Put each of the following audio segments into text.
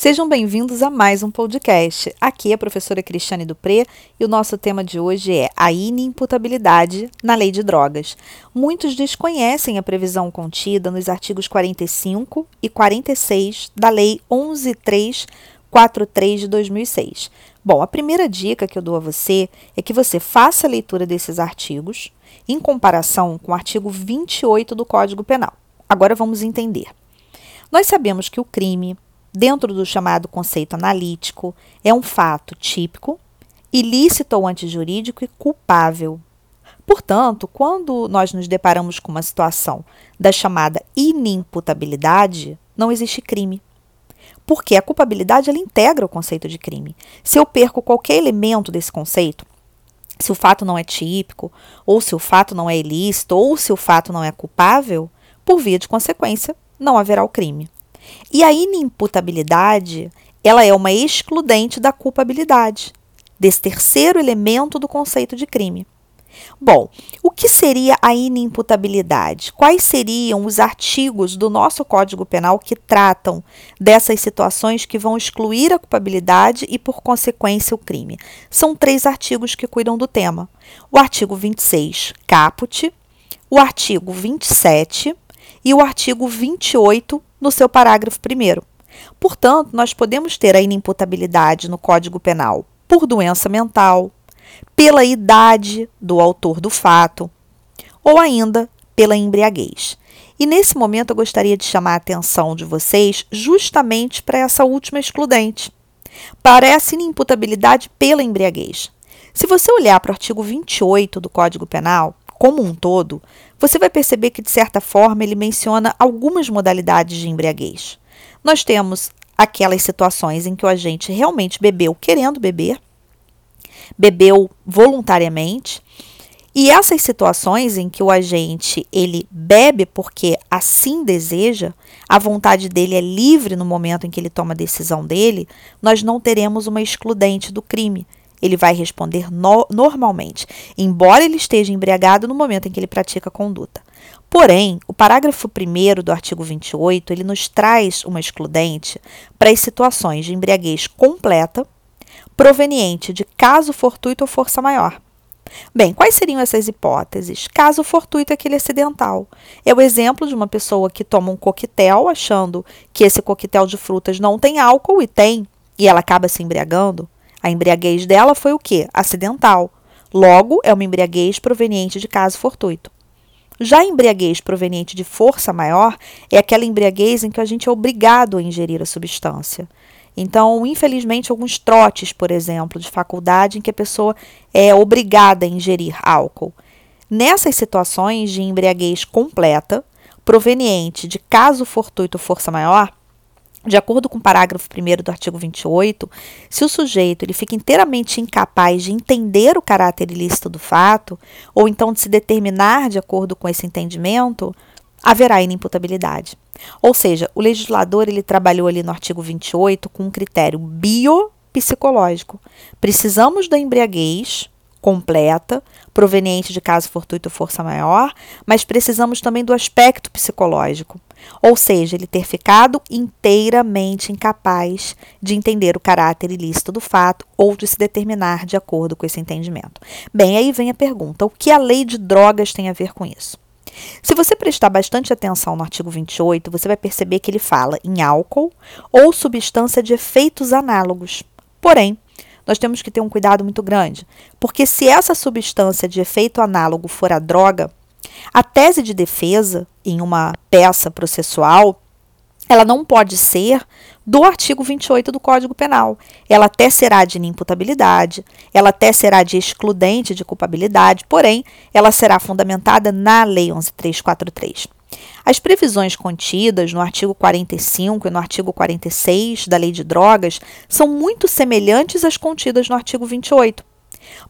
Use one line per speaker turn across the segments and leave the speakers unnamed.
Sejam bem-vindos a mais um podcast. Aqui é a professora Cristiane Dupré e o nosso tema de hoje é a inimputabilidade na lei de drogas. Muitos desconhecem a previsão contida nos artigos 45 e 46 da Lei 11343 de 2006. Bom, a primeira dica que eu dou a você é que você faça a leitura desses artigos em comparação com o artigo 28 do Código Penal. Agora vamos entender. Nós sabemos que o crime dentro do chamado conceito analítico, é um fato típico, ilícito ou antijurídico e culpável. Portanto, quando nós nos deparamos com uma situação da chamada inimputabilidade, não existe crime. Porque a culpabilidade ela integra o conceito de crime. Se eu perco qualquer elemento desse conceito, se o fato não é típico, ou se o fato não é ilícito, ou se o fato não é culpável, por via de consequência, não haverá o crime. E a inimputabilidade, ela é uma excludente da culpabilidade, desse terceiro elemento do conceito de crime. Bom, o que seria a inimputabilidade? Quais seriam os artigos do nosso Código Penal que tratam dessas situações que vão excluir a culpabilidade e, por consequência, o crime? São três artigos que cuidam do tema: o artigo 26, caput, o artigo 27 e o artigo 28, no seu parágrafo 1. Portanto, nós podemos ter a inimputabilidade no Código Penal por doença mental, pela idade do autor do fato, ou ainda pela embriaguez. E nesse momento eu gostaria de chamar a atenção de vocês justamente para essa última excludente, para inimputabilidade pela embriaguez. Se você olhar para o artigo 28 do Código Penal, como um todo, você vai perceber que, de certa forma, ele menciona algumas modalidades de embriaguez. Nós temos aquelas situações em que o agente realmente bebeu querendo beber, bebeu voluntariamente, e essas situações em que o agente ele bebe porque assim deseja, a vontade dele é livre no momento em que ele toma a decisão dele, nós não teremos uma excludente do crime ele vai responder no, normalmente, embora ele esteja embriagado no momento em que ele pratica a conduta. Porém, o parágrafo 1 do artigo 28, ele nos traz uma excludente para as situações de embriaguez completa, proveniente de caso fortuito ou força maior. Bem, quais seriam essas hipóteses? Caso fortuito é aquele acidental. É o exemplo de uma pessoa que toma um coquetel achando que esse coquetel de frutas não tem álcool e tem, e ela acaba se embriagando. A embriaguez dela foi o quê? Acidental. Logo, é uma embriaguez proveniente de caso fortuito. Já a embriaguez proveniente de força maior é aquela embriaguez em que a gente é obrigado a ingerir a substância. Então, infelizmente, alguns trotes, por exemplo, de faculdade em que a pessoa é obrigada a ingerir álcool. Nessas situações de embriaguez completa, proveniente de caso fortuito força maior, de acordo com o parágrafo 1 do artigo 28, se o sujeito ele fica inteiramente incapaz de entender o caráter ilícito do fato, ou então de se determinar de acordo com esse entendimento, haverá inimputabilidade. Ou seja, o legislador ele trabalhou ali no artigo 28 com um critério biopsicológico. Precisamos da embriaguez completa, proveniente de caso fortuito ou força maior, mas precisamos também do aspecto psicológico, ou seja, ele ter ficado inteiramente incapaz de entender o caráter ilícito do fato ou de se determinar de acordo com esse entendimento. Bem, aí vem a pergunta: o que a lei de drogas tem a ver com isso? Se você prestar bastante atenção no artigo 28, você vai perceber que ele fala em álcool ou substância de efeitos análogos. Porém, nós temos que ter um cuidado muito grande, porque se essa substância de efeito análogo for a droga, a tese de defesa em uma peça processual, ela não pode ser do artigo 28 do Código Penal. Ela até será de inimputabilidade, ela até será de excludente de culpabilidade, porém, ela será fundamentada na Lei 11343. As previsões contidas no artigo 45 e no artigo 46 da Lei de Drogas são muito semelhantes às contidas no artigo 28.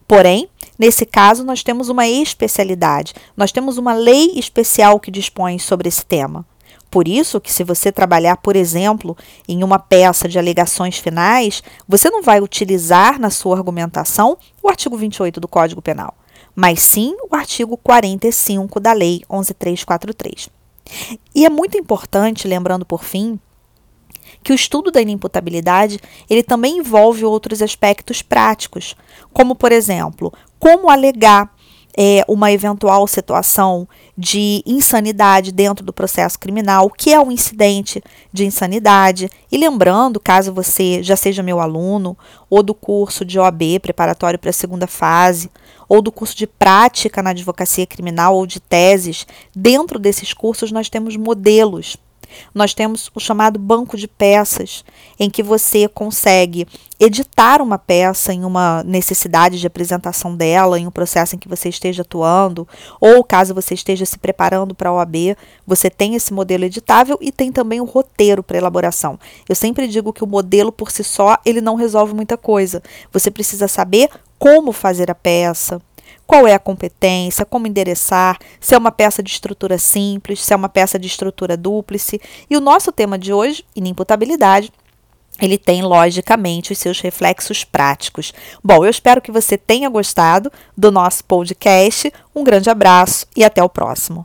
Porém, nesse caso, nós temos uma especialidade, nós temos uma lei especial que dispõe sobre esse tema. Por isso que se você trabalhar, por exemplo, em uma peça de alegações finais, você não vai utilizar na sua argumentação o artigo 28 do Código Penal, mas sim o artigo 45 da Lei 11343. E é muito importante, lembrando por fim, que o estudo da inimputabilidade ele também envolve outros aspectos práticos, como por exemplo, como alegar é, uma eventual situação de insanidade dentro do processo criminal, o que é um incidente de insanidade. E lembrando, caso você já seja meu aluno, ou do curso de OAB preparatório para a segunda fase, ou do curso de prática na advocacia criminal ou de teses, dentro desses cursos nós temos modelos nós temos o chamado banco de peças, em que você consegue editar uma peça em uma necessidade de apresentação dela, em um processo em que você esteja atuando, ou caso você esteja se preparando para a OAB, você tem esse modelo editável e tem também o roteiro para elaboração. Eu sempre digo que o modelo por si só, ele não resolve muita coisa. Você precisa saber como fazer a peça, qual é a competência, como endereçar, se é uma peça de estrutura simples, se é uma peça de estrutura dúplice. E o nosso tema de hoje, inimputabilidade, ele tem logicamente os seus reflexos práticos. Bom, eu espero que você tenha gostado do nosso podcast. Um grande abraço e até o próximo.